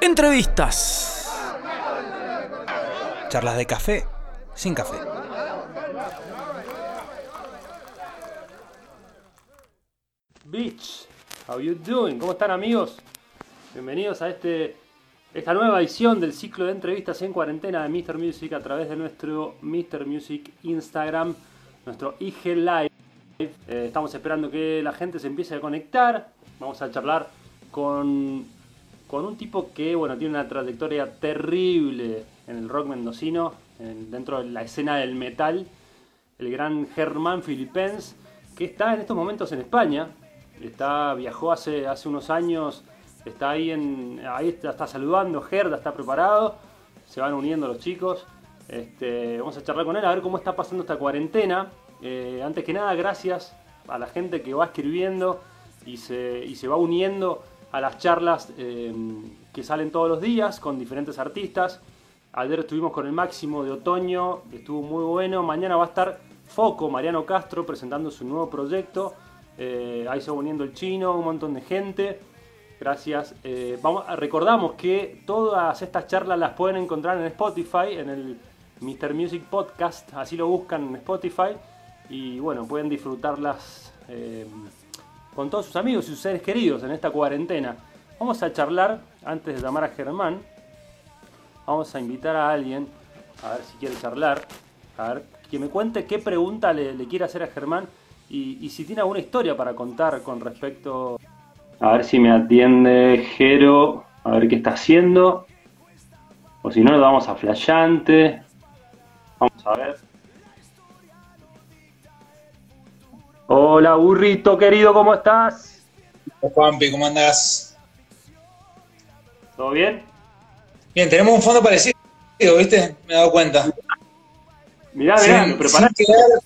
Entrevistas. Charlas de café sin café. Beach, how you doing? ¿Cómo están amigos? Bienvenidos a este esta nueva edición del ciclo de entrevistas en cuarentena de Mr. Music a través de nuestro Mr. Music Instagram, nuestro IG Live. Eh, estamos esperando que la gente se empiece a conectar. Vamos a charlar con, con un tipo que bueno, tiene una trayectoria terrible en el rock mendocino, en- dentro de la escena del metal. El gran Germán Filipens, que está en estos momentos en España. Está, viajó hace, hace unos años, está ahí, en, ahí está, está saludando, Gerda está preparado, se van uniendo los chicos. Este, vamos a charlar con él a ver cómo está pasando esta cuarentena. Eh, antes que nada, gracias a la gente que va escribiendo y se, y se va uniendo a las charlas eh, que salen todos los días con diferentes artistas. Ayer estuvimos con el máximo de otoño, estuvo muy bueno. Mañana va a estar Foco, Mariano Castro, presentando su nuevo proyecto. Eh, ahí se va uniendo el chino, un montón de gente. Gracias. Eh, recordamos que todas estas charlas las pueden encontrar en Spotify, en el Mr. Music Podcast. Así lo buscan en Spotify. Y bueno, pueden disfrutarlas eh, con todos sus amigos y sus seres queridos en esta cuarentena. Vamos a charlar, antes de llamar a Germán, vamos a invitar a alguien, a ver si quiere charlar, a ver, que me cuente qué pregunta le, quiere hacer a Germán y, y si tiene alguna historia para contar con respecto... A ver si me atiende Jero, a ver qué está haciendo. O si no, lo vamos a Flayante. Vamos a ver. Hola, burrito querido, ¿cómo estás? Juanpi, ¿cómo andás? ¿Todo bien? Bien, tenemos un fondo parecido, ¿viste? Me he dado cuenta. Mirá, mirá, sin, sin quedar-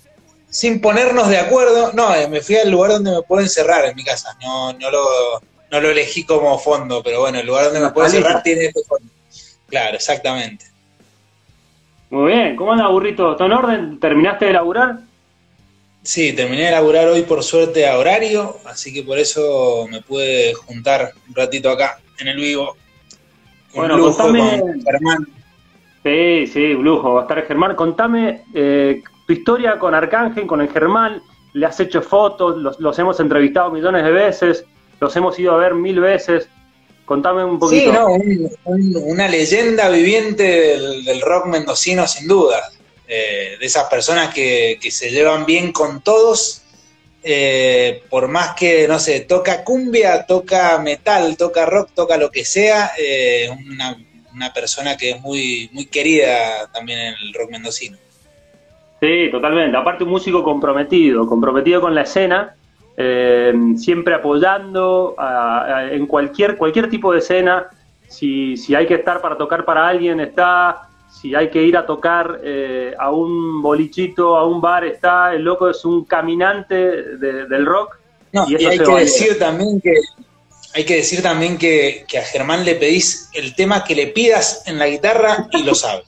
sin ponernos de acuerdo. No, eh, me fui al lugar donde me puedo encerrar en mi casa. No, no, lo, no lo elegí como fondo, pero bueno, el lugar donde me puedo Alija. encerrar tiene este fondo. Claro, exactamente. Muy bien, ¿cómo anda, burrito? ¿Todo en orden? ¿Terminaste de laburar? Sí, terminé de laburar hoy por suerte a horario, así que por eso me pude juntar un ratito acá en el vivo. Un Bueno, lujo contame- con Germán. Sí, sí, un lujo. Va a estar Germán. Contame eh, tu historia con Arcángel, con el Germán. Le has hecho fotos, los, los hemos entrevistado millones de veces, los hemos ido a ver mil veces. Contame un poquito. Sí, no, un- un- una leyenda viviente del, del rock mendocino, sin duda. Eh, de esas personas que, que se llevan bien con todos, eh, por más que, no sé, toca cumbia, toca metal, toca rock, toca lo que sea, eh, una, una persona que es muy, muy querida también en el rock mendocino. Sí, totalmente. Aparte un músico comprometido, comprometido con la escena, siempre apoyando en cualquier, cualquier tipo de escena. Si, si hay que estar para tocar para alguien, está. Si hay que ir a tocar eh, a un bolichito, a un bar, está. El loco es un caminante de- del rock. No, Y hay se que decir también que hay que decir también que, que a Germán le pedís el tema que le pidas en la guitarra y lo sabe.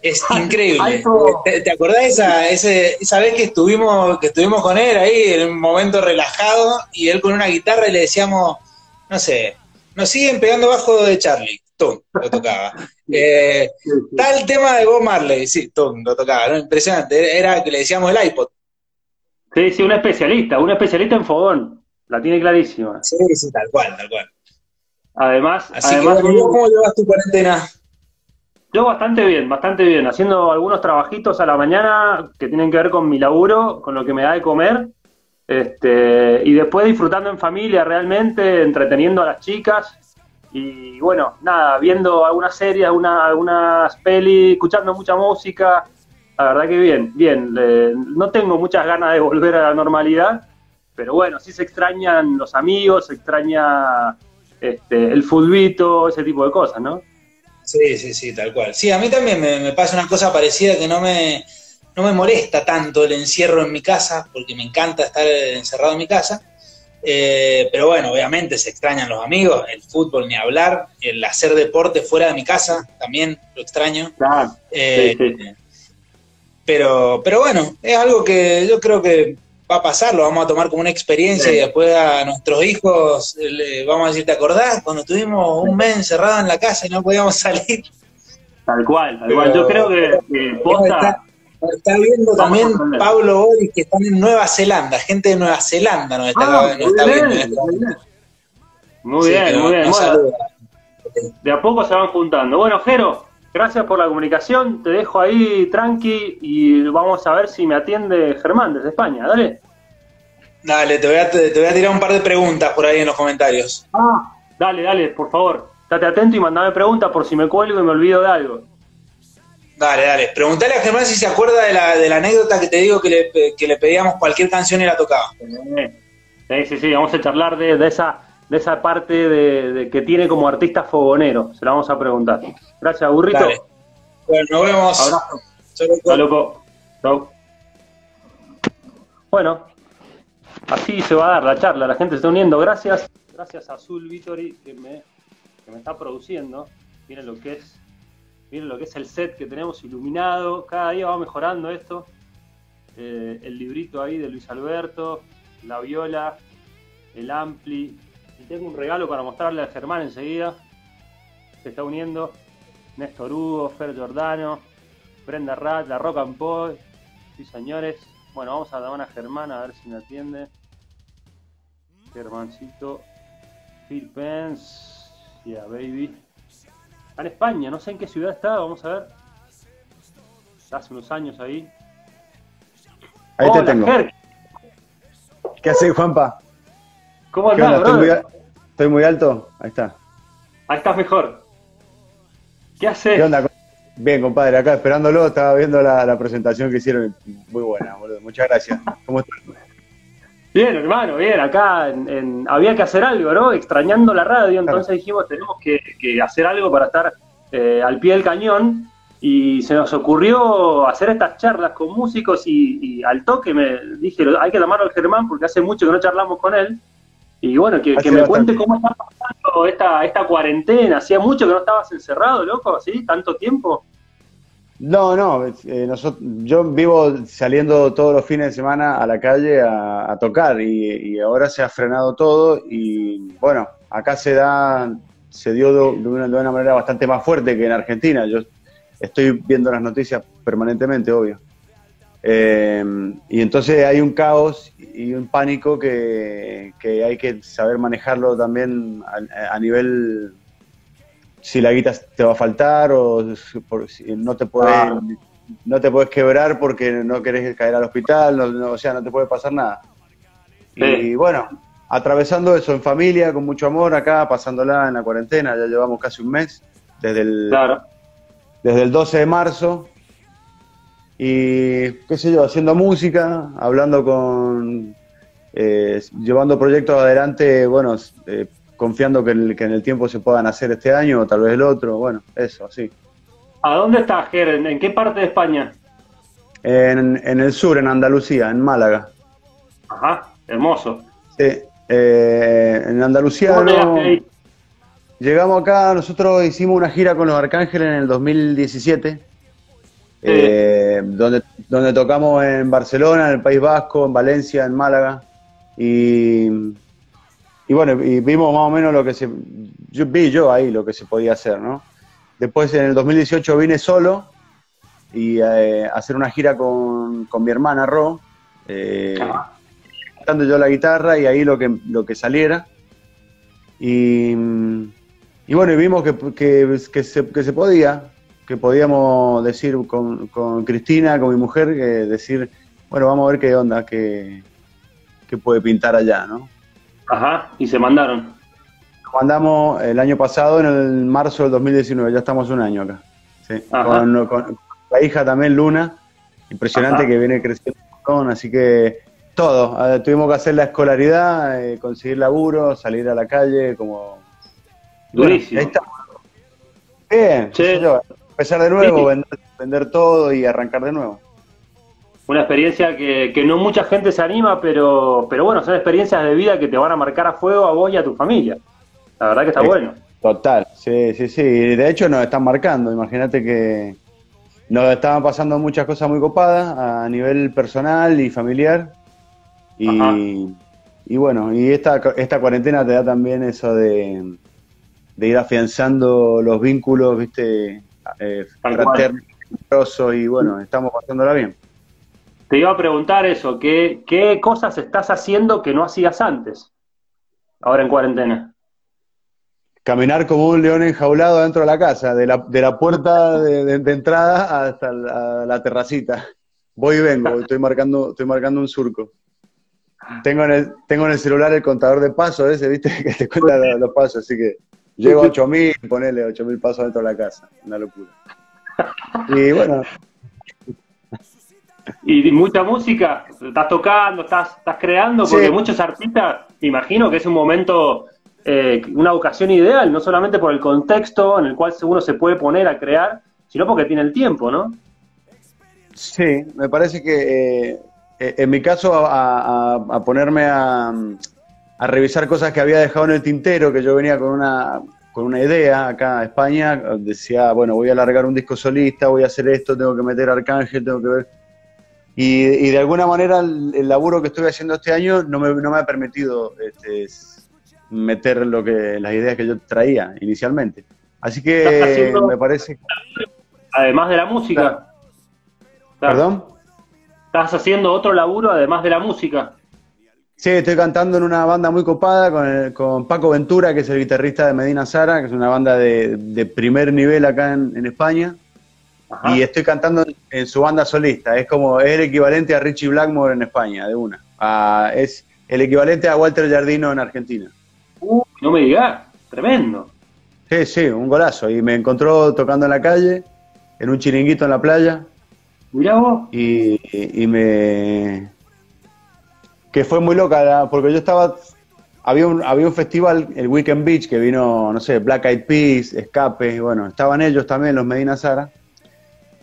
Es increíble. ¿Te, te acordás esa, ese- esa vez que estuvimos, que estuvimos con él ahí en un momento relajado y él con una guitarra y le decíamos, no sé, nos siguen pegando bajo de Charlie, tum, lo tocaba. Eh, tal tema de Bob Marley, sí, tum, lo tocaba, ¿no? Impresionante, era que le decíamos el iPod. Sí, sí, un especialista, un especialista en fogón. La tiene clarísima. Sí, sí, tal cual, tal cual. Además, Así además que, bueno, ¿cómo llevas tu cuarentena? Yo bastante bien, bastante bien, haciendo algunos trabajitos a la mañana que tienen que ver con mi laburo, con lo que me da de comer, este, y después disfrutando en familia realmente, entreteniendo a las chicas, y bueno, nada, viendo algunas series, alguna- algunas pelis, escuchando mucha música, la verdad que bien, bien, eh, no tengo muchas ganas de volver a la normalidad, pero bueno, sí se extrañan los amigos, se extraña este, el fulbito, ese tipo de cosas, ¿no? Sí, sí, sí, tal cual. Sí, a mí también me, me pasa una cosa parecida que no me, no me molesta tanto el encierro en mi casa, porque me encanta estar encerrado en mi casa. Eh, pero bueno, obviamente se extrañan los amigos, el fútbol ni hablar, el hacer deporte fuera de mi casa también lo extraño. Claro. Eh, Sí, sí. Pero, pero bueno, es algo que yo creo que va a pasar, lo vamos a tomar como una experiencia y después a nuestros hijos le vamos a decir, ¿te acordás? Cuando estuvimos un mes encerrados en la casa y no podíamos salir. Tal cual, tal cual. Yo creo que, Está, está, viendo también Pablo Boris que están en Nueva Zelanda, gente de Nueva Zelanda nos está, ah, está viendo. Muy bien, muy bien. de a poco se van juntando. Bueno, Jero, gracias por la comunicación. Te dejo ahí tranqui y vamos a ver si me atiende Germán desde España. Dale. Dale, te voy, a, te voy a tirar un par de preguntas por ahí en los comentarios. Ah, dale, dale, por favor. Estate atento y mandame preguntas por si me cuelgo y me olvido de algo. Dale, dale. Preguntale a Germán si se acuerda de la, de la anécdota que te digo que le, que le pedíamos cualquier canción y la tocaba. Sí, sí, sí. Vamos a charlar de, de esa de esa parte de, que tiene como artista fogonero. Se la vamos a preguntar. Gracias, burrito. Bueno, nos vemos. Abrazo. Hasta loco. Chau. Bueno, así se va a dar la charla. La gente se está uniendo. Gracias. Gracias a Azul Victory que me, que me está produciendo. Miren lo que es. Miren lo que es el set que tenemos iluminado. Cada día va mejorando esto. Eh, el librito ahí de Luis Alberto, la viola, el ampli, tengo un regalo para mostrarle a Germán enseguida. Se está uniendo Néstor Hugo, Fer Giordano, Brenda Rat, La Rock and Pop. Sí, señores. Bueno, vamos a llamar a Germán a ver si me atiende. Germancito. Phil Pence. Yeah, baby. Está en España, no sé en qué ciudad está, vamos a ver. Hace unos años ahí. Ahí te tengo. ¿Qué haces, Juanpa? ¿Cómo andás, ¿Estoy muy alto? Ahí está. Ahí estás mejor. ¿Qué haces? ¿Qué onda? Bien, compadre, acá esperándolo, estaba viendo la, presentación que hicieron. Muy buena, boludo. Muchas gracias. ¿Cómo estás? Bien, hermano, bien. Acá había que hacer algo, ¿no? Extrañando la radio, entonces dijimos, tenemos que, hacer algo para estar eh, al pie del cañón. Y se nos ocurrió hacer estas charlas con músicos y, al toque me dije, hay que llamarlo al Germán porque hace mucho que no charlamos con él. Y bueno, que, me cuente cómo está pasando esta, esta cuarentena. Hacía mucho que no estabas encerrado, loco, ¿sí? ¿Tanto tiempo? No, no, eh, nosotros, yo vivo saliendo todos los fines de semana a la calle a, tocar y, ahora se ha frenado todo y bueno, acá se da, se dio de una, de una manera bastante más fuerte que en Argentina. Yo estoy viendo las noticias permanentemente, obvio. Eh, y entonces hay un caos y un pánico que, hay que saber manejarlo también a, nivel si la guita te va a faltar o si no te puedes ah. no te puedes quebrar porque no querés caer al hospital, o sea, no te puede pasar nada. Y bueno, atravesando eso en familia, con mucho amor acá, pasándola en la cuarentena, ya llevamos casi un mes, desde el, desde el 12 de marzo, y qué sé yo, haciendo música, hablando con, eh, llevando proyectos adelante, bueno, eh, confiando que, en el tiempo se puedan hacer este año o tal vez el otro, bueno, eso, así. ¿A dónde estás, Ger? ¿En qué parte de España? En, el sur, en Andalucía, en Málaga. Ajá, hermoso. Sí, eh, en Andalucía Llegamos acá, nosotros hicimos una gira con los Arcángeles en el 2017 eh, donde, donde tocamos en Barcelona, en el País Vasco, en Valencia, en Málaga. Y, y bueno, y vimos más o menos lo que se. Yo, vi yo ahí lo que se podía hacer, ¿no? Después en el 2018 vine solo y eh, hacer una gira con, con, mi hermana Ro, eh, cantando yo la guitarra y ahí lo que, lo que saliera. Y, y bueno, y vimos que, que, que, se, que se podía, que podíamos decir con, Cristina, con mi mujer, que decir, bueno, vamos a ver qué onda, qué, puede pintar allá, ¿no? Ajá, y se mandaron. Mandamos el año pasado, en el marzo del 2019, ya estamos un año acá. Con, la hija también, Luna, impresionante que viene creciendo, así que todo. tuvimos que hacer la escolaridad, eh, conseguir laburo, salir a la calle, como... Durísimo. Bien, empezar de nuevo, vender, todo y arrancar de nuevo. Una experiencia que, no mucha gente se anima, pero, pero bueno, son experiencias de vida que te van a marcar a fuego a vos y a tu familia. La verdad que está bueno. Total, sí, sí, sí. De hecho nos están marcando. Imagínate que nos estaban pasando muchas cosas muy copadas a nivel personal y familiar. Y, y bueno, y esta, esta cuarentena te da también eso de, de ir afianzando los vínculos, viste, eh, fraternos, y bueno, estamos pasándola bien. Te iba a preguntar eso, ¿qué, ¿qué cosas estás haciendo que no hacías antes? Ahora en cuarentena. Caminar como un león enjaulado dentro de la casa, de la, de la puerta de, entrada hasta la, la terracita. Voy y vengo, estoy marcando, estoy marcando un surco. Tengo en, el, tengo en el celular el contador de pasos ese, viste, que te cuenta los, los pasos, así que llego a 8000, ponele 8000 pasos dentro de la casa, una locura. Y bueno, ¿Y mucha música? ¿Estás tocando? ¿Estás, estás creando? Porque Sí. muchos artistas, imagino que es un momento, eh, una ocasión ideal, no solamente por el contexto en el cual uno se puede poner a crear, sino porque tiene el tiempo, ¿no? Sí, me parece que eh, eh, en mi caso a, a- a ponerme a, a revisar cosas que había dejado en el tintero, que yo venía con una, con una idea acá a España, decía, bueno, voy a largar un disco solista, voy a hacer esto, tengo que meter Arcángel, tengo que ver... Y, y de alguna manera el, el laburo que estoy haciendo este año no me, no me ha permitido este, meter lo que, las ideas que yo traía inicialmente. Así que me parece... Además de la música. Claro. ¿Perdón? ¿Estás haciendo otro laburo además de la música? Sí, estoy cantando en una banda muy copada con, el- con Paco Ventura, que es el guitarrista de Medina Sara, que es una banda de, de primer nivel acá en, en España. Ajá. Y estoy cantando en su banda solista. Es como es el equivalente a Richie Blackmore en España, de una. Ah, es el equivalente a Walter Jardino en Argentina. Uh, no me digas, tremendo. Sí, sí, un golazo. Y me encontró tocando en la calle, en un chiringuito en la playa. Mirá vos. y, y me que fue muy loca porque yo estaba había un, había un festival el Weekend Beach que vino no sé Black Eyed Peas Escape bueno estaban ellos también los Medina Sara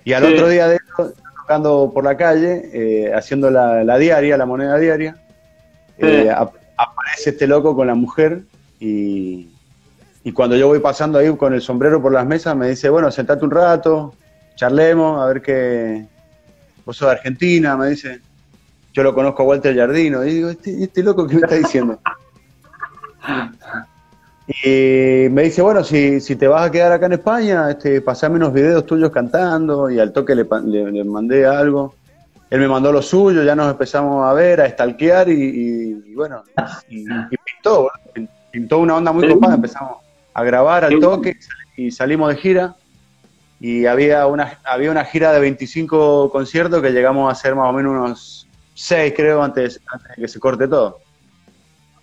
y al Sí. otro día de eso tocando por la calle eh, haciendo la, la diaria la moneda diaria eh, ap- aparece este loco con la mujer y y cuando yo voy pasando ahí con el sombrero por las mesas me dice bueno sentate un rato charlemos a ver qué vos sos de Argentina, me dice. Yo lo conozco a Walter Jardino. Y digo, este, este loco, ¿qué me está diciendo? Y me dice, bueno, si, si te vas a quedar acá en España, este, pasame unos videos tuyos cantando. Y al toque le, le- le mandé algo. Él me mandó lo suyo, ya nos empezamos a ver, a stalkear y, y- y bueno, y, y pintó, boludo. Pin- pintó una onda muy copada. Empezamos a grabar al toque y salimos de gira. Y había una, había una gira de 25 conciertos que llegamos a hacer más o menos unos 6, creo, antes, antes de que se corte todo.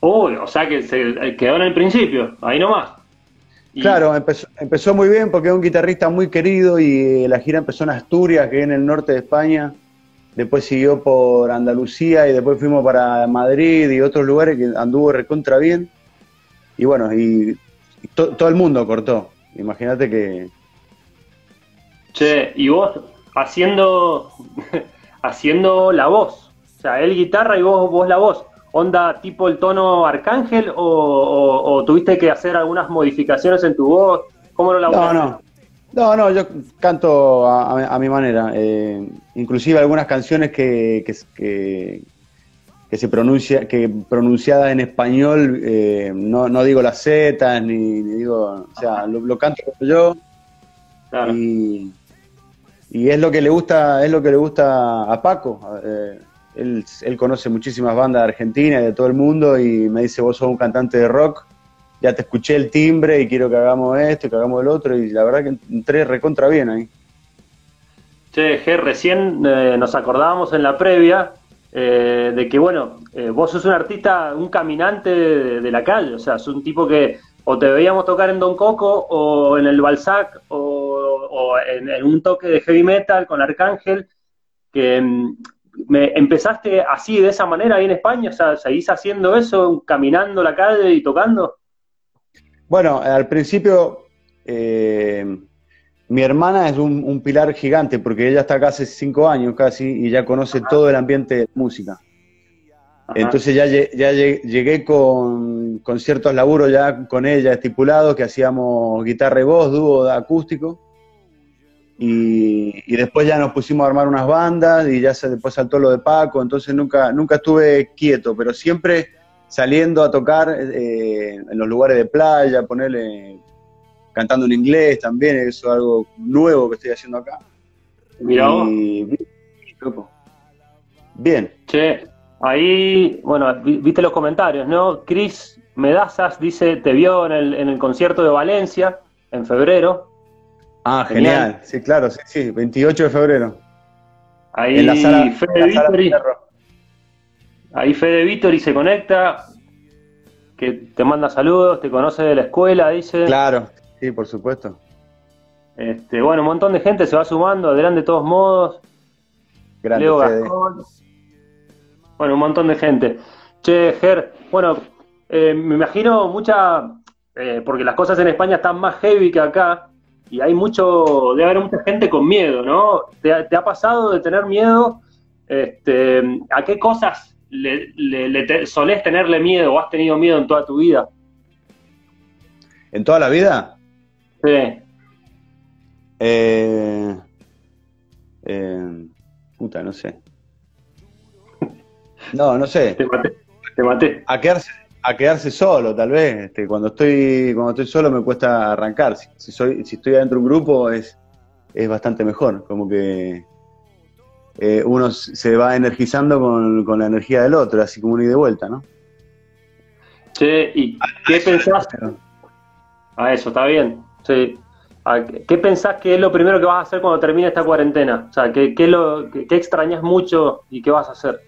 Uy, o sea que se eh, quedó en el principio, ahí nomás. Y- Claro, empezó, empezó muy bien porque es un guitarrista muy querido y la gira empezó en Asturias, que es en el norte de España. Después siguió por Andalucía y después fuimos para Madrid y otros lugares que anduvo recontra bien. Y bueno, y, y to- todo el mundo cortó. Imagínate que, Che, y vos haciendo haciendo la voz. O sea, él guitarra y vos, vos la voz. ¿Onda tipo el tono arcángel o, o- o tuviste que hacer algunas modificaciones en tu voz? ¿Cómo lo No, laburaste? no. No, no, yo canto a, a mi- manera. Eh, inclusive algunas canciones que, que, que, que se pronuncia, que pronunciadas en español, eh, no, no digo las Z, ni, ni digo, o sea, lo, lo canto como yo Claro. y, y es lo que le gusta, es lo que le gusta a Paco. Eh, él, conoce muchísimas bandas de Argentina y de todo el mundo y me dice, vos sos un cantante de rock, ya te escuché el timbre y quiero que hagamos esto y que hagamos el otro y la verdad que entré recontra bien ahí. Che, Ger, recién eh, nos acordábamos en la previa eh, de que, bueno, eh, vos sos un artista, un caminante de, la calle, o sea, sos un tipo que o te veíamos tocar en Don Coco o en el Balzac o, o en, en un toque de heavy metal con Arcángel, que mm, me, empezaste así, de esa manera ahí en España, o sea, seguís haciendo eso, caminando la calle y tocando. Bueno, al principio eh, mi hermana es un, un pilar gigante porque ella está acá hace cinco años casi y ya conoce todo el ambiente de música. Ajá. Entonces ya, ya lle- llegué con, con ciertos laburos ya con ella estipulados, que hacíamos guitarra y voz, dúo acústico. Y, y después ya nos pusimos a armar unas bandas y ya se, después saltó lo de Paco, entonces nunca, nunca estuve quieto, pero siempre saliendo a tocar eh, en los lugares de playa, ponerle cantando en inglés también, eso es algo nuevo que estoy haciendo acá. Vos. Y, bien. Che, ahí, bueno, vi- viste los comentarios, ¿no? Chris Medazas dice, te vio en el, en el concierto de Valencia en febrero. Ah, Genial. genial. Sí, claro, sí, sí, 28 de febrero. Ahí en la sala, Fede en la sala Vittori, Fierro. ahí Fede Vittori se conecta, que te manda saludos, te conoce de la escuela, dice. Claro, sí, por supuesto. Este, bueno, un montón de gente se va sumando, Adrián de todos modos, Grande, Leo Fede. Gascón. Bueno, un montón de gente. Che, Ger, bueno, eh, me imagino mucha, eh, porque las cosas en España están más heavy que acá, y hay mucho, debe haber mucha gente con miedo, ¿no? ¿Te, ha- te ha pasado de tener miedo? Este, ¿A qué cosas le, le- le te- solés tenerle miedo o has tenido miedo en toda tu vida? ¿En toda la vida? Sí. Eh, eh, puta, no sé. No, no sé. Te maté. Te maté. A quedarse, a quedarse solo, tal vez. Este, cuando estoy, cuando estoy solo me cuesta arrancar. Si, si soy, si estoy adentro de un grupo es, es bastante mejor. Como que eh, uno se va energizando con, con la energía del otro, así como un ida y de vuelta, ¿no? Che, ¿y qué pensás? A eso, está bien. Sí. ¿A qué- ¿Qué pensás que es lo primero que vas a hacer cuando termine esta cuarentena? O sea, ¿qué, qué, lo, qué, qué extrañas mucho y qué vas a hacer?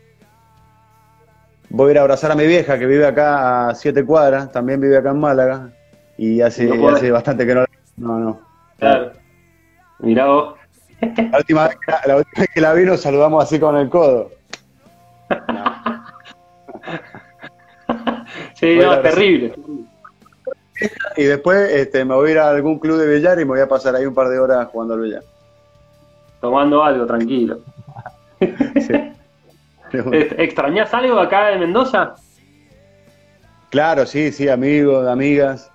Voy a ir a abrazar a mi vieja que vive acá a siete cuadras, también vive acá en Málaga. Y hace, No bastante que no la- No, no. Claro. Mirá vos. La última, vez que la, la última vez que la vi nos saludamos así con el codo. Sí, no, es abrazar. terrible. Y después este, me voy a ir a algún club de billar y me voy a pasar ahí un par de horas jugando al billar. Tomando algo, tranquilo. Sí. Este, ¿Extrañás algo acá de Mendoza? Claro, sí, sí, amigos, amigas,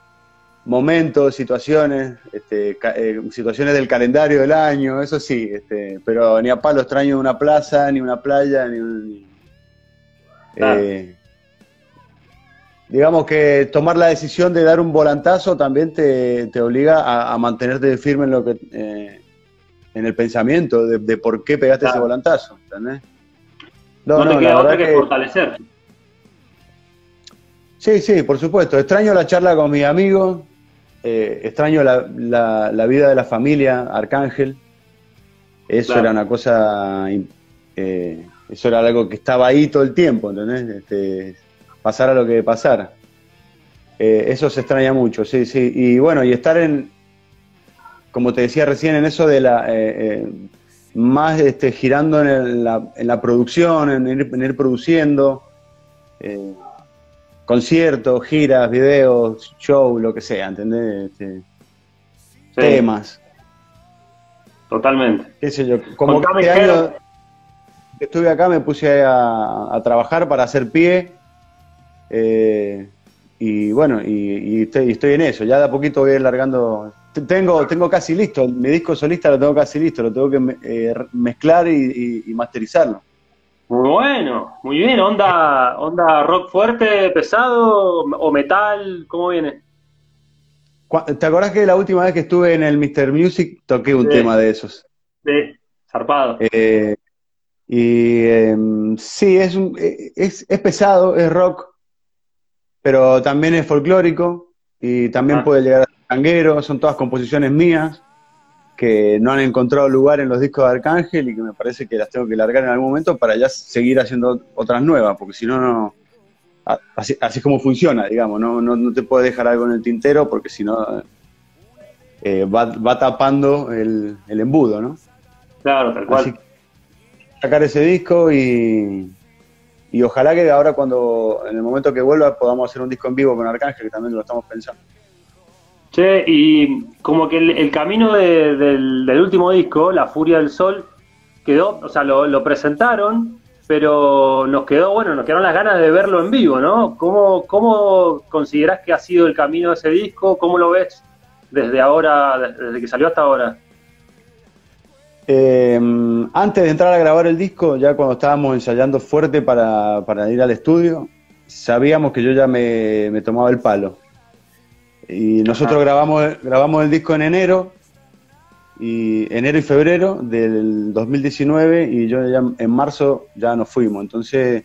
momentos, situaciones, este, eh, situaciones del calendario del año, eso sí, este, pero ni a palo extraño una plaza, ni una playa, ni un... Claro. eh, digamos que tomar la decisión de dar un volantazo también te, te obliga a, a mantenerte firme en lo que eh, en el pensamiento de, de por qué pegaste Claro. ese volantazo, ¿entendés? No, te queda otra que, fortalecer. Sí, sí, por supuesto. Extraño la charla con mis amigos, eh, extraño la, la- la vida de la familia, Arcángel. Eso Claro. era una cosa, eh, eso era algo que estaba ahí todo el tiempo, ¿entendés? Este, pasara lo que pasara. Eh, eso se extraña mucho, sí, sí. Y bueno, y estar en, como te decía recién, en eso de la, más este, girando en, el- la, en la producción, en ir, en ir produciendo. eh, conciertos, giras, videos, show, lo que sea, ¿entendés? Este, Sí, Temas, Totalmente. qué sé yo. Como Contame, este año que estuve acá me puse a, a trabajar para hacer pie. eh, y bueno, y, y estoy, y estoy en eso. Ya de a poquito voy a ir largando. T- Tengo, tengo casi listo, mi disco solista lo tengo casi listo, lo tengo que me- eh, mezclar y, masterizarlo. Muy bueno, muy bien. ¿Onda, onda rock fuerte, pesado o metal? ¿Cómo viene? ¿Te acordás que la última vez que estuve en el Mr. Music toqué un Sí. tema de esos? Sí, zarpado. Eh, y em, sí, es, un- eh, es, es pesado, es rock, pero también es folclórico y también Ah. puede llegar a ser tanguero. Son todas composiciones mías que no han encontrado lugar en los discos de Arcángel y que me parece que las tengo que largar en algún momento para ya seguir haciendo otras nuevas, porque si no, no. Así, así es como funciona, digamos, no, no, no te puedes dejar algo en el tintero porque si no eh, va, va tapando el, el embudo, ¿no? Claro, tal cual. Así sacar ese disco y, y ojalá que ahora cuando, en el momento que vuelva, podamos hacer un disco en vivo con Arcángel, que también lo estamos pensando. Che, y como que el, camino de- del, último disco, La Furia del Sol, quedó, o sea, lo, lo presentaron, pero nos quedó, bueno, nos quedaron las ganas de verlo en vivo, ¿no? ¿Cómo, cómo considerás que ha sido el camino de ese disco? ¿Cómo lo ves desde ahora, desde que salió hasta ahora? Eh, antes de entrar a grabar el disco, ya cuando estábamos ensayando fuerte para, para ir al estudio, sabíamos que yo ya me, me tomaba el palo. Y nosotros grabamos, grabamos el disco en enero, y enero y febrero del 2019, y yo ya en marzo ya nos fuimos. Entonces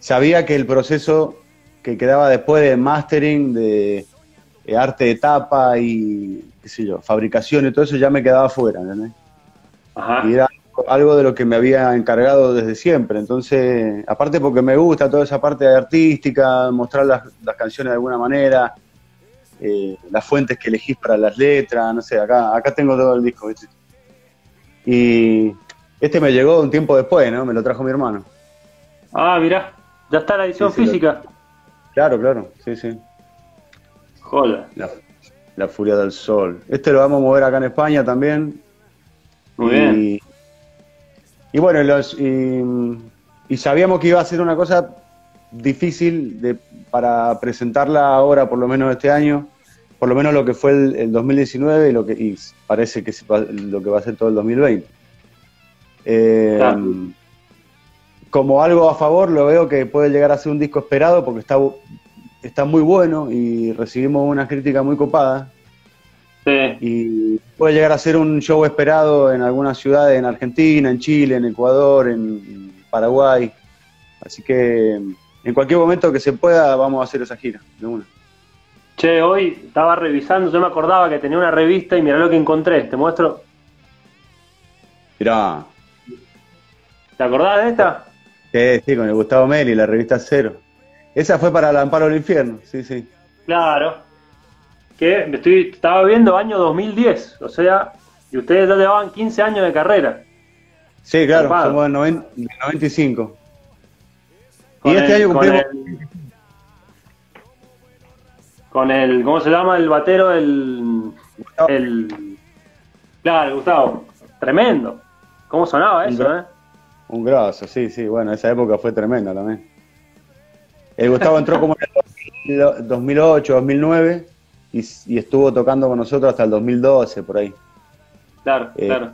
sabía que el proceso que quedaba después de mastering, de, de arte de tapa y qué sé yo, fabricación y todo eso ya me quedaba fuera. Ajá. Y era algo de lo que me había encargado desde siempre. Entonces, aparte porque me gusta toda esa parte artística, mostrar las, las canciones de alguna manera, eh, las fuentes que elegís para las letras, no sé, acá, acá tengo todo el disco, ¿viste? Y este me llegó un tiempo después, ¿no? Me lo trajo mi hermano. Ah, mirá, ya está la edición Sí, sí, lo- física. Claro, claro, sí, sí. Joder. La, la furia del sol. Este lo vamos a mover acá en España también. Muy y, bien. Y bueno, los, y, y sabíamos que iba a ser una cosa difícil de, para presentarla ahora, por lo menos este año, por lo menos lo que fue el, el 2019 y lo que y parece que lo que va a ser todo el 2020. Eh, Claro. Como algo a favor, lo veo que puede llegar a ser un disco esperado porque está, está muy bueno y recibimos una crítica muy copada Sí. y puede llegar a ser un show esperado en algunas ciudades en Argentina, en Chile, en Ecuador, en Paraguay. Así que en cualquier momento que se pueda vamos a hacer esa gira, de una. Che, hoy estaba revisando, yo me acordaba que tenía una revista y mirá lo que encontré. Te muestro. Mirá, ¿Te acordás de esta? sí, sí, con el Gustavo Meli, la revista Cero. Esa fue para el Amparo del Infierno, sí, sí. Claro. Que me estoy, estaba viendo año 2010, o sea, y ustedes ya llevaban 15 años de carrera. Sí, claro, Zarpado. somos del, noven- del 95. Con y este el- año con cumplimos... el- Con el, ¿cómo se llama el batero? El, Gustavo- el, claro, Gustavo. Tremendo. ¿Cómo sonaba eso, Gra- eh? Un grosso, sí, sí, bueno, esa época fue tremenda también. El Gustavo entró como en el 2008, 2009 y, y estuvo tocando con nosotros hasta el 2012, por ahí. Claro, Eh, claro.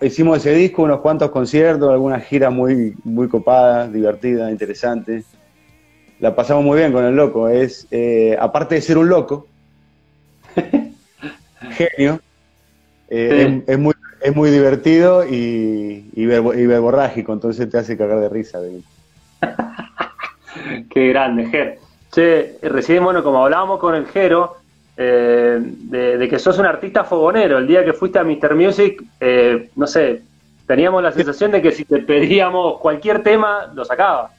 hicimos ese disco, unos cuantos conciertos, algunas giras muy, muy copadas, divertidas, interesantes. La pasamos muy bien con el loco. Es, eh, aparte de ser un loco, genio, eh, Sí. es, es muy, es muy divertido y, y verborrágico, entonces te hace cagar de risa. de- Qué grande, Ger. Che, recién, bueno, como hablábamos con el Jero, eh, de, de que sos un artista fogonero. El día que fuiste a Mr. Music, eh, no sé, teníamos la sensación de que si te pedíamos cualquier tema, lo sacaba.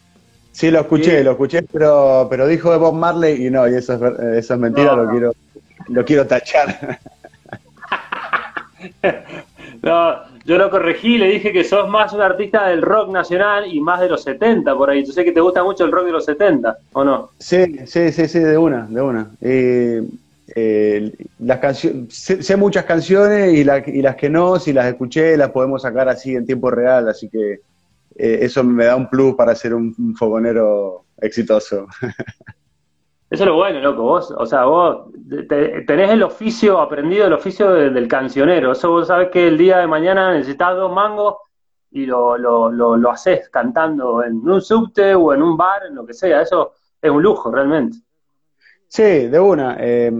Sí, lo escuché, Sí. lo escuché, pero, pero dijo de Bob Marley y no, y eso es, ver- eso es mentira, No, lo quiero lo quiero tachar. No, yo lo corregí, le dije que sos más un artista del rock nacional y más de los 70 por ahí. Yo sé que te gusta mucho el rock de los 70, ¿o no? Sí, sí, sí, sí, de una, de una. Eh, eh, las canciones, sé, muchas canciones y, la- y las que no, si las escuché, las podemos sacar así en tiempo real, así que eh, eso me da un plus para ser un, fogonero exitoso. Eso es lo bueno, loco. Vos, o sea, vos te- tenés el oficio, aprendido el oficio de- del cancionero. Eso vos sabés que el día de mañana necesitas dos mangos y lo, lo, lo, lo haces cantando en un subte o en un bar, en lo que sea. Eso es un lujo, realmente. Sí, de una. eh,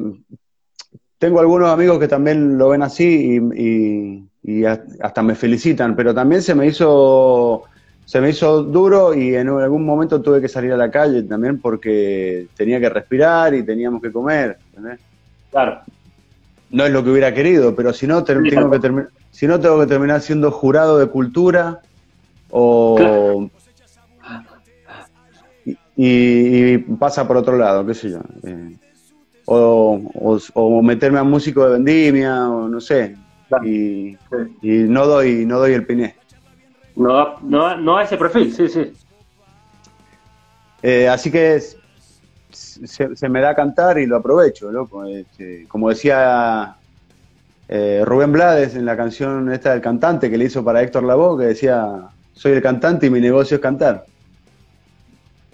tengo algunos amigos que también lo ven así y, y- y a- hasta me felicitan, pero también se me hizo se me hizo duro y en algún momento tuve que salir a la calle también porque tenía que respirar y teníamos que comer. ¿entendés? Claro. No es lo que hubiera querido, pero si no, tengo que si no tengo que terminar siendo jurado de cultura o Claro. Y, y pasa por otro lado, qué sé yo. eh, o, o- o meterme a músico de vendimia, o no sé. Claro. Y, Sí. y no doy, no doy el piné. No, no, no a ese perfil, sí, sí. Eh, así que es- se, se me da a cantar y lo aprovecho, loco. Este, como decía eh, Rubén Blades en la canción esta del cantante que le hizo para Héctor Lavoe, que decía, soy el cantante y mi negocio es cantar.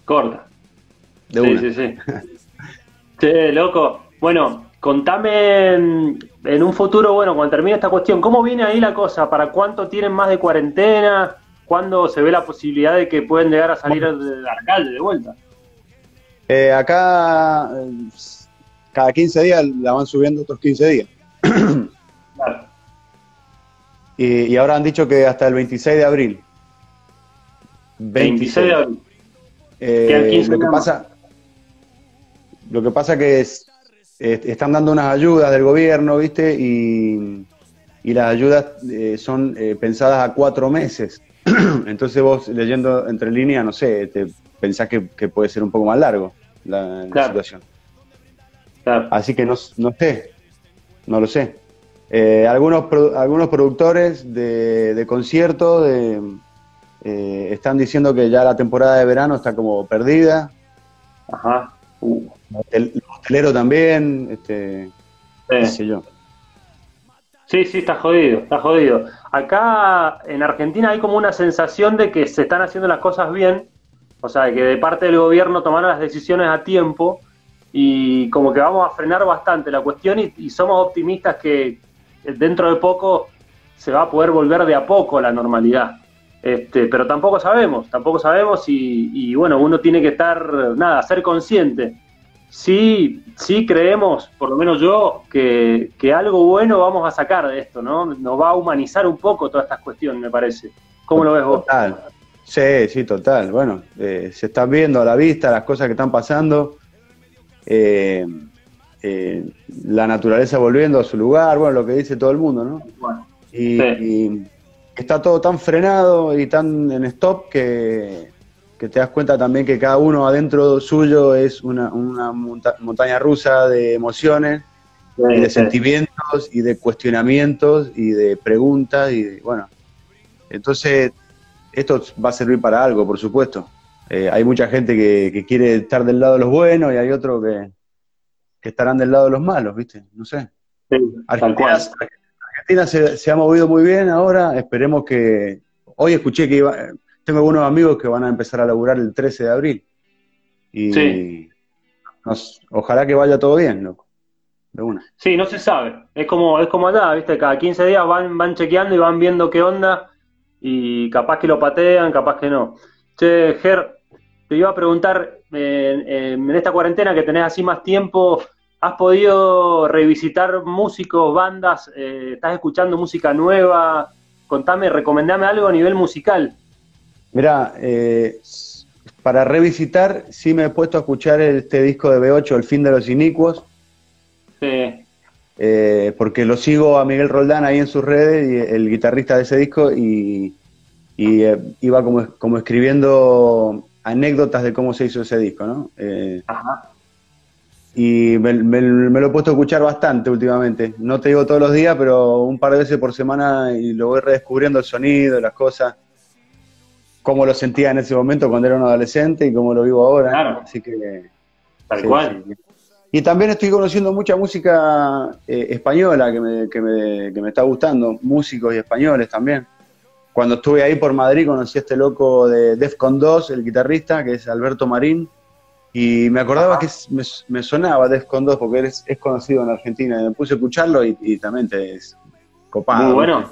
Corta. De sí, una. sí, sí. Che, loco. Bueno, contame en, en un futuro, bueno, cuando termine esta cuestión, ¿cómo viene ahí la cosa? ¿Para cuánto tienen más de cuarentena? ¿Cuándo se ve la posibilidad de que pueden llegar a salir del alcalde de vuelta? Eh, acá, eh, cada 15 días la van subiendo otros 15 días. Claro. Y, y ahora han dicho que hasta el 26 de abril. 26 de abril. Eh, Quedan 15 lo que camas. pasa, lo que pasa que es- están dando unas ayudas del gobierno, ¿viste? Y, y las ayudas eh, son eh, pensadas a cuatro meses. Entonces vos leyendo entre líneas, no sé, te pensás que, que puede ser un poco más largo la, situación. Claro. Así que no, no sé, no lo sé. Algunos, algunos productores de, de conciertos de, eh, están diciendo que ya la temporada de verano está como perdida. Ajá. Uh, El hotelero también, este, qué sí. sé yo. Sí, sí, está jodido, está jodido. Acá en Argentina hay como una sensación de que se están haciendo las cosas bien, o sea, que de parte del gobierno tomaron las decisiones a tiempo y como que vamos a frenar bastante la cuestión y, y somos optimistas que dentro de poco se va a poder volver de a poco a la normalidad. Este, pero tampoco sabemos, tampoco sabemos y, y bueno, uno tiene que estar, nada, ser consciente. Sí, sí creemos, por lo menos yo, que, que algo bueno vamos a sacar de esto, ¿no? Nos va a humanizar un poco todas estas cuestiones, me parece. ¿Cómo lo ves vos? Total. Sí, sí, total. Bueno, eh, se están viendo a la vista las cosas que están pasando. Eh, eh, la naturaleza volviendo a su lugar, bueno, lo que dice todo el mundo, ¿no? Bueno, Y, Sí. y está todo tan frenado y tan en stop que, que te das cuenta también que cada uno adentro suyo es una, una monta- montaña rusa de emociones y de sí, sentimientos y de cuestionamientos y de preguntas y de- bueno. Entonces, esto va a servir para algo, por supuesto. Eh, hay mucha gente que, que quiere estar del lado de los buenos y hay otros que, que estarán del lado de los malos, ¿viste? No sé. sí, Argentina. Argentina se, se ha movido muy bien ahora, esperemos que... Hoy escuché que iba, tengo algunos amigos que van a empezar a laburar el 13 de abril. Y Sí. nos- ojalá que vaya todo bien, loco. De una. Sí, no se sabe. Es como, es como allá, ¿viste? Cada 15 días van, van chequeando y van viendo qué onda y capaz que lo patean, capaz que no. Che, Ger, te iba a preguntar, eh, eh, en esta cuarentena que tenés así más tiempo, ¿has podido revisitar músicos, bandas? Eh, ¿Estás escuchando música nueva? Contame, recomendame algo a nivel musical. Mira, eh, para revisitar, sí me he puesto a escuchar este disco de B8, El fin de los inicuos, Sí, eh, porque lo sigo a Miguel Roldán ahí en sus redes, y el guitarrista de ese disco, y, y, eh, iba como, como escribiendo anécdotas de cómo se hizo ese disco, ¿no? Eh, ajá. Y me, me- me lo he puesto a escuchar bastante últimamente. No te digo todos los días, pero un par de veces por semana y lo voy redescubriendo el sonido, las cosas, cómo lo sentía en ese momento cuando era un adolescente y cómo lo vivo ahora. Claro. Así que Tal Sí, cual. sí. Y también estoy conociendo mucha música eh, española que me, que, me, que me está gustando, músicos y españoles también. Cuando estuve ahí por Madrid conocí a este loco de Defcon 2, el guitarrista, que es Alberto Marín, y me acordaba que me, me sonaba Defcon 2 porque él es, es conocido en Argentina, y me puse a escucharlo y, y también te es copado. Muy bueno.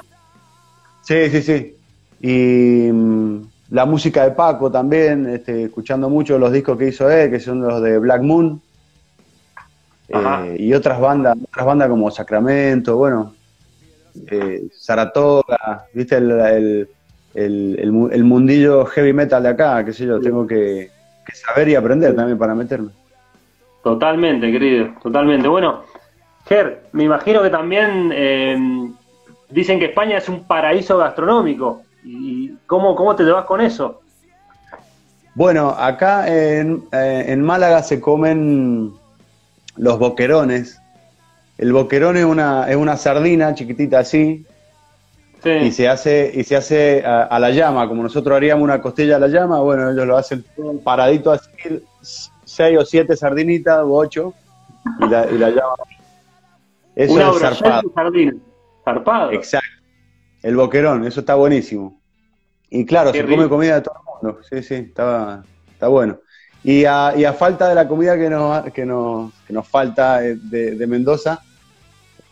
Sí, sí, sí. Y mm, la música de Paco también, este, escuchando mucho los discos que hizo él, que son los de Black Moon. Eh, y otras bandas, otras bandas como Sacramento, bueno, eh, Saratoga, viste el, el, el- el mundillo heavy metal de acá, qué sé yo, tengo que, que saber y aprender también para meterme. Totalmente, querido, totalmente. Bueno, Ger, me imagino que también eh, dicen que España es un paraíso gastronómico. ¿Y cómo, cómo te llevas con eso? Bueno, acá en, eh, en Málaga se comen los boquerones. El boquerón es una, es una sardina chiquitita así, Sí, y se hace, y se hace a, a la llama, como nosotros haríamos una costilla a la llama, bueno, ellos lo hacen paradito así, seis o siete sardinitas, o ocho, y la, y la llama. Eso una es zarpado. sardina. Zarpado. Exacto. El boquerón, eso está buenísimo. Y claro, Qué se rico. come comida de todo el mundo. Sí, sí, está, está bueno. Y a, y a falta de la comida que nos, que nos, que nos falta eh, de, de Mendoza,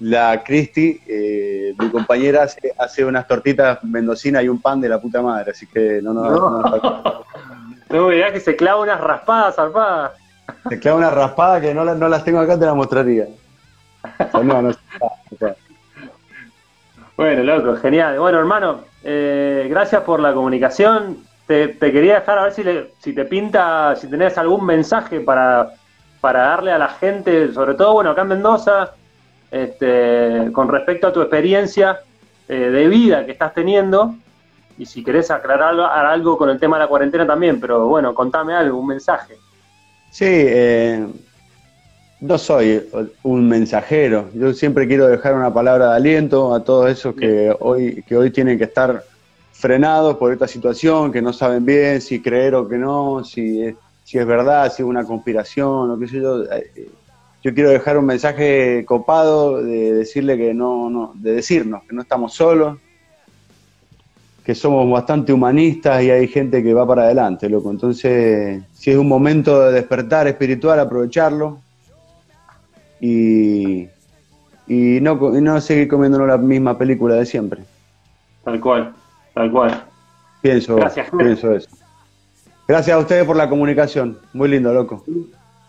la Cristi, eh, mi compañera, hace, hace unas tortitas mendocinas y un pan de la puta madre, así que no nos No. no. No digas que se clava unas raspadas, zarpadas. Te clava una raspada que no, no las tengo acá, te las mostraría. O sea, no, no, no, Bueno, loco, genial. Bueno, hermano, eh, gracias por la comunicación. Te, te quería dejar a ver si, le- si te pinta, si tenés algún mensaje para, para darle a la gente, sobre todo, bueno, acá en Mendoza, este, con respecto a tu experiencia eh, de vida que estás teniendo. Y si querés aclarar algo, con el tema de la cuarentena también, pero bueno, contame algo, un mensaje. Sí, eh, no soy un mensajero. Yo siempre quiero dejar una palabra de aliento a todos esos que hoy, que hoy tienen que estar frenados por esta situación, que no saben bien si creer o que no, si es, si es verdad, si es una conspiración o qué sé yo. Eh, Yo quiero dejar un mensaje copado de decirle que no, no, de decirnos que no estamos solos, que somos bastante humanistas y hay gente que va para adelante, loco. Entonces, si es un momento de despertar espiritual, aprovecharlo y, y no, y no seguir comiéndonos la misma película de siempre. Tal cual, tal cual. Pienso, Gracias, pienso eso. Gracias a ustedes por la comunicación. Muy lindo, loco.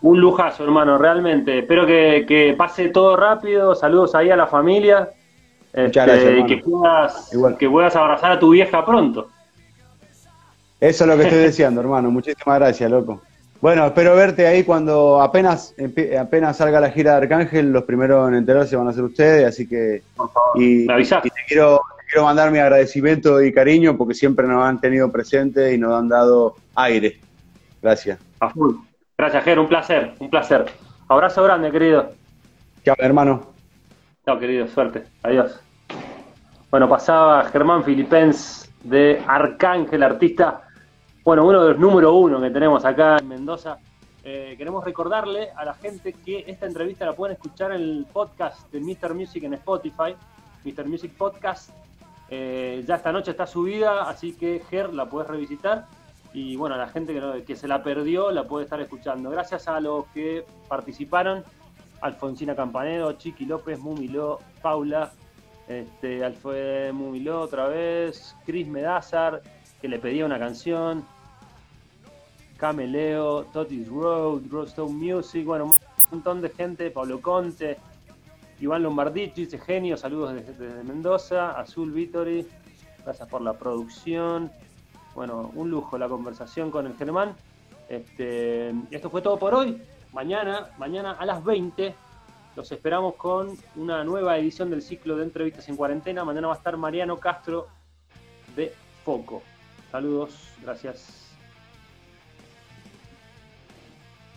Un lujazo, hermano, realmente. Espero que, que pase todo rápido. Saludos ahí a la familia. Muchas Este, gracias, y que puedas, Igual. que puedas abrazar a tu vieja pronto. Eso es lo que estoy deseando, hermano. Muchísimas gracias, loco. Bueno, espero verte ahí cuando apenas apenas salga la gira de Arcángel. Los primeros en enterarse van a ser ustedes, así que Por favor, y, me avisás. y te quiero te quiero mandar mi agradecimiento y cariño porque siempre nos han tenido presentes y nos han dado aire. Gracias. A full. Gracias, Ger, un placer, un placer. Abrazo grande, querido. Chao, hermano. Chao, querido, suerte. Adiós. Bueno, pasaba Germán Filipens de Arcángel, artista, bueno, uno de los número uno que tenemos acá en Mendoza. Eh, queremos recordarle a la gente que esta entrevista la pueden escuchar en el podcast de Mr. Music en Spotify, Mr. Music Podcast. Eh, ya esta noche está subida, así que Ger la puedes revisitar. Y bueno, la gente que, se la perdió la puede estar escuchando. Gracias a los que participaron, Alfonsina Campanero, Chiqui López, Mumiló, Paula, este, Alfred Mumiló otra vez, Chris Medazar, que le pedía una canción, Cameleo, Totis Road, Roadstone Music, bueno, un montón de gente, Pablo Conte, Iván Lombardici, dice genio, saludos desde, desde Mendoza, Azul Vittori, gracias por la producción. Bueno, un lujo la conversación con el Germán. Este, esto fue todo por hoy. Mañana, mañana a las 20, los esperamos con una nueva edición del ciclo de entrevistas en cuarentena. Mañana va a estar Mariano Castro de Foco. Saludos, gracias.